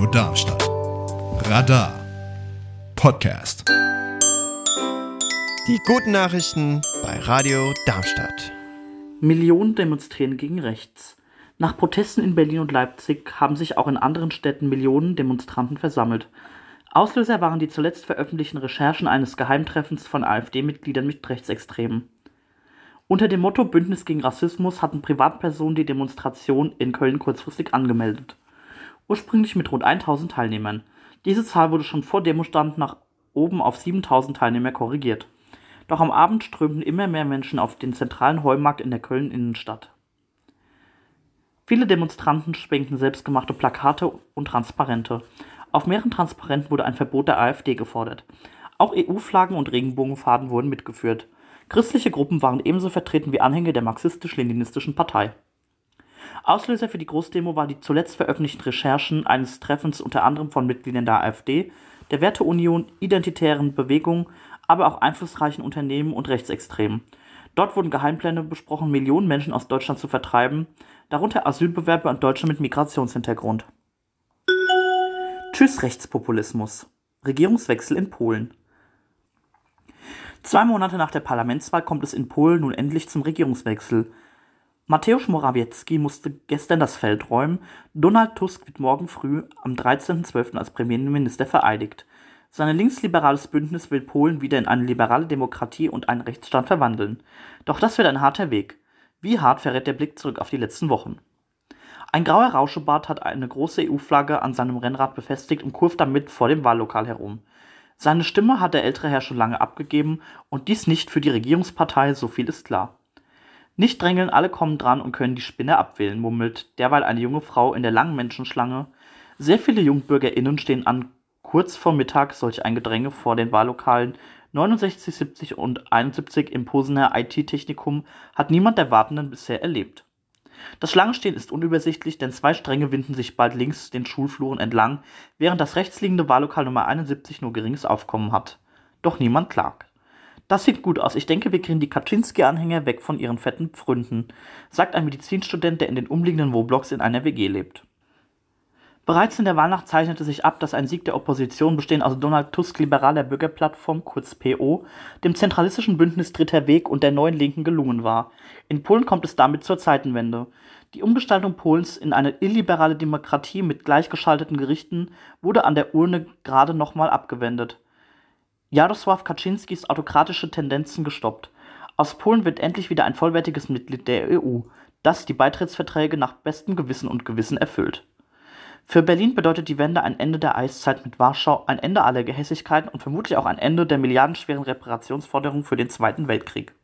Radio Darmstadt. Radar Podcast. Die guten Nachrichten bei Radio Darmstadt. Millionen demonstrieren gegen rechts. Nach Protesten in Berlin und Leipzig haben sich auch in anderen Städten Millionen Demonstranten versammelt. Auslöser waren die zuletzt veröffentlichten Recherchen eines Geheimtreffens von AfD-Mitgliedern mit Rechtsextremen. Unter dem Motto Bündnis gegen Rassismus hatten Privatpersonen die Demonstration in Köln kurzfristig angemeldet. Ursprünglich mit rund 1000 Teilnehmern. Diese Zahl wurde schon vor Demostand nach oben auf 7000 Teilnehmer korrigiert. Doch am Abend strömten immer mehr Menschen auf den zentralen Heumarkt in der Köln-Innenstadt. Viele Demonstranten schwenkten selbstgemachte Plakate und Transparente. Auf mehreren Transparenten wurde ein Verbot der AfD gefordert. Auch EU-Flaggen und Regenbogenfaden wurden mitgeführt. Christliche Gruppen waren ebenso vertreten wie Anhänger der marxistisch-leninistischen Partei. Auslöser für die Großdemo waren die zuletzt veröffentlichten Recherchen eines Treffens unter anderem von Mitgliedern der AfD, der Werteunion, identitären Bewegungen, aber auch einflussreichen Unternehmen und Rechtsextremen. Dort wurden Geheimpläne besprochen, Millionen Menschen aus Deutschland zu vertreiben, darunter Asylbewerber und Deutsche mit Migrationshintergrund. Tschüss Rechtspopulismus. Regierungswechsel in Polen. Zwei Monate nach der Parlamentswahl kommt es in Polen nun endlich zum Regierungswechsel. Mateusz Morawiecki musste gestern das Feld räumen, Donald Tusk wird morgen früh am 13.12. als Premierminister vereidigt. Sein linksliberales Bündnis will Polen wieder in eine liberale Demokratie und einen Rechtsstaat verwandeln. Doch das wird ein harter Weg. Wie hart verrät der Blick zurück auf die letzten Wochen? Ein grauer Rauschebart hat eine große EU-Flagge an seinem Rennrad befestigt und kurft damit vor dem Wahllokal herum. Seine Stimme hat der ältere Herr schon lange abgegeben und dies nicht für die Regierungspartei, so viel ist klar. Nicht drängeln, alle kommen dran und können die Spinne abwählen, murmelt derweil eine junge Frau in der langen Menschenschlange. Sehr viele JungbürgerInnen stehen an kurz vor Mittag solch ein Gedränge vor den Wahllokalen 69, 70 und 71 im Posener IT-Technikum hat niemand der Wartenden bisher erlebt. Das Schlangenstehen ist unübersichtlich, denn zwei Stränge winden sich bald links den Schulfluren entlang, während das rechtsliegende Wahllokal Nummer 71 nur geringes Aufkommen hat. Doch niemand klagt. Das sieht gut aus. Ich denke, wir kriegen die Kaczynski-Anhänger weg von ihren fetten Pfründen, sagt ein Medizinstudent, der in den umliegenden Wohnblocks in einer WG lebt. Bereits in der Wahlnacht zeichnete sich ab, dass ein Sieg der Opposition, bestehend aus Donald Tusk liberaler Bürgerplattform, kurz PO, dem zentralistischen Bündnis Dritter Weg und der neuen Linken gelungen war. In Polen kommt es damit zur Zeitenwende. Die Umgestaltung Polens in eine illiberale Demokratie mit gleichgeschalteten Gerichten wurde an der Urne gerade nochmal abgewendet. Jarosław Kaczynskis autokratische Tendenzen gestoppt. Aus Polen wird endlich wieder ein vollwertiges Mitglied der EU, das die Beitrittsverträge nach bestem Gewissen und Gewissen erfüllt. Für Berlin bedeutet die Wende ein Ende der Eiszeit mit Warschau, ein Ende aller Gehässigkeiten und vermutlich auch ein Ende der milliardenschweren Reparationsforderungen für den Zweiten Weltkrieg.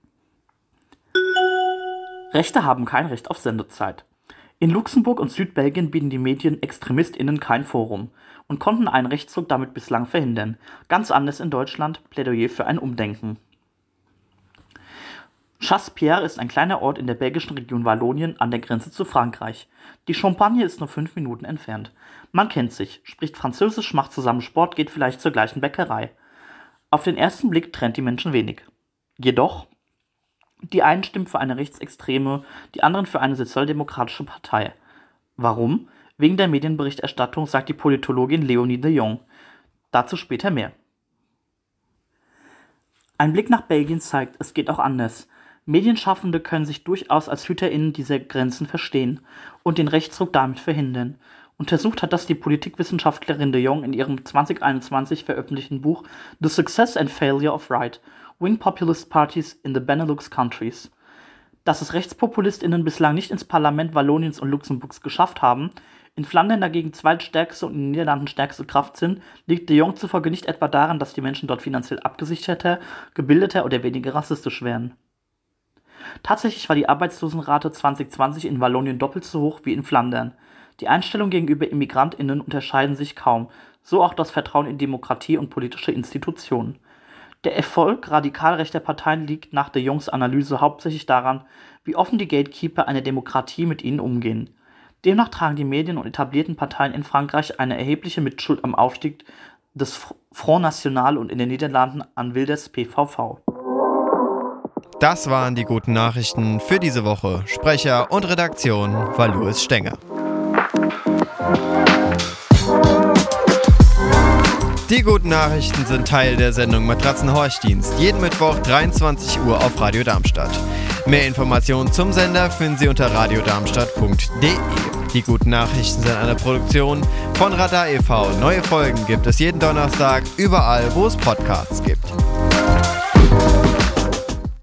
Rechte haben kein Recht auf Sendezeit. In Luxemburg und Südbelgien bieten die Medien ExtremistInnen kein Forum und konnten einen Rechtsruck damit bislang verhindern. Ganz anders in Deutschland, Plädoyer für ein Umdenken. Chasse-Pierre ist ein kleiner Ort in der belgischen Region Wallonien an der Grenze zu Frankreich. Die Champagne ist nur fünf Minuten entfernt. Man kennt sich, spricht Französisch, macht zusammen Sport, geht vielleicht zur gleichen Bäckerei. Auf den ersten Blick trennt die Menschen wenig. Jedoch, die einen stimmen für eine rechtsextreme, die anderen für eine sozialdemokratische Partei. Warum? Wegen der Medienberichterstattung, sagt die Politologin Leonie de Jong. Dazu später mehr. Ein Blick nach Belgien zeigt, es geht auch anders. Medienschaffende können sich durchaus als HüterInnen dieser Grenzen verstehen und den Rechtsruck damit verhindern. Untersucht hat das die Politikwissenschaftlerin de Jong in ihrem 2021 veröffentlichten Buch The Success and Failure of Right – Wing Populist Parties in the Benelux Countries. Dass es RechtspopulistInnen bislang nicht ins Parlament Walloniens und Luxemburgs geschafft haben, in Flandern dagegen zweitstärkste und in den Niederlanden stärkste Kraft sind, liegt de Jong zufolge nicht etwa daran, dass die Menschen dort finanziell abgesicherter, gebildeter oder weniger rassistisch wären. Tatsächlich war die Arbeitslosenrate 2020 in Wallonien doppelt so hoch wie in Flandern. Die Einstellungen gegenüber ImmigrantInnen unterscheiden sich kaum, so auch das Vertrauen in Demokratie und politische Institutionen. Der Erfolg radikal rechter Parteien liegt nach de Jongs Analyse hauptsächlich daran, wie offen die Gatekeeper einer Demokratie mit ihnen umgehen. Demnach tragen die Medien und etablierten Parteien in Frankreich eine erhebliche Mitschuld am Aufstieg des Front National und in den Niederlanden an Wilders PVV. Das waren die guten Nachrichten für diese Woche. Sprecher und Redaktion war Louis Stenger. Die guten Nachrichten sind Teil der Sendung Matratzenhorchdienst. Jeden Mittwoch 23 Uhr auf Radio Darmstadt. Mehr Informationen zum Sender finden Sie unter radiodarmstadt.de. Die guten Nachrichten sind eine Produktion von Radar e.V. Neue Folgen gibt es jeden Donnerstag überall, wo es Podcasts gibt.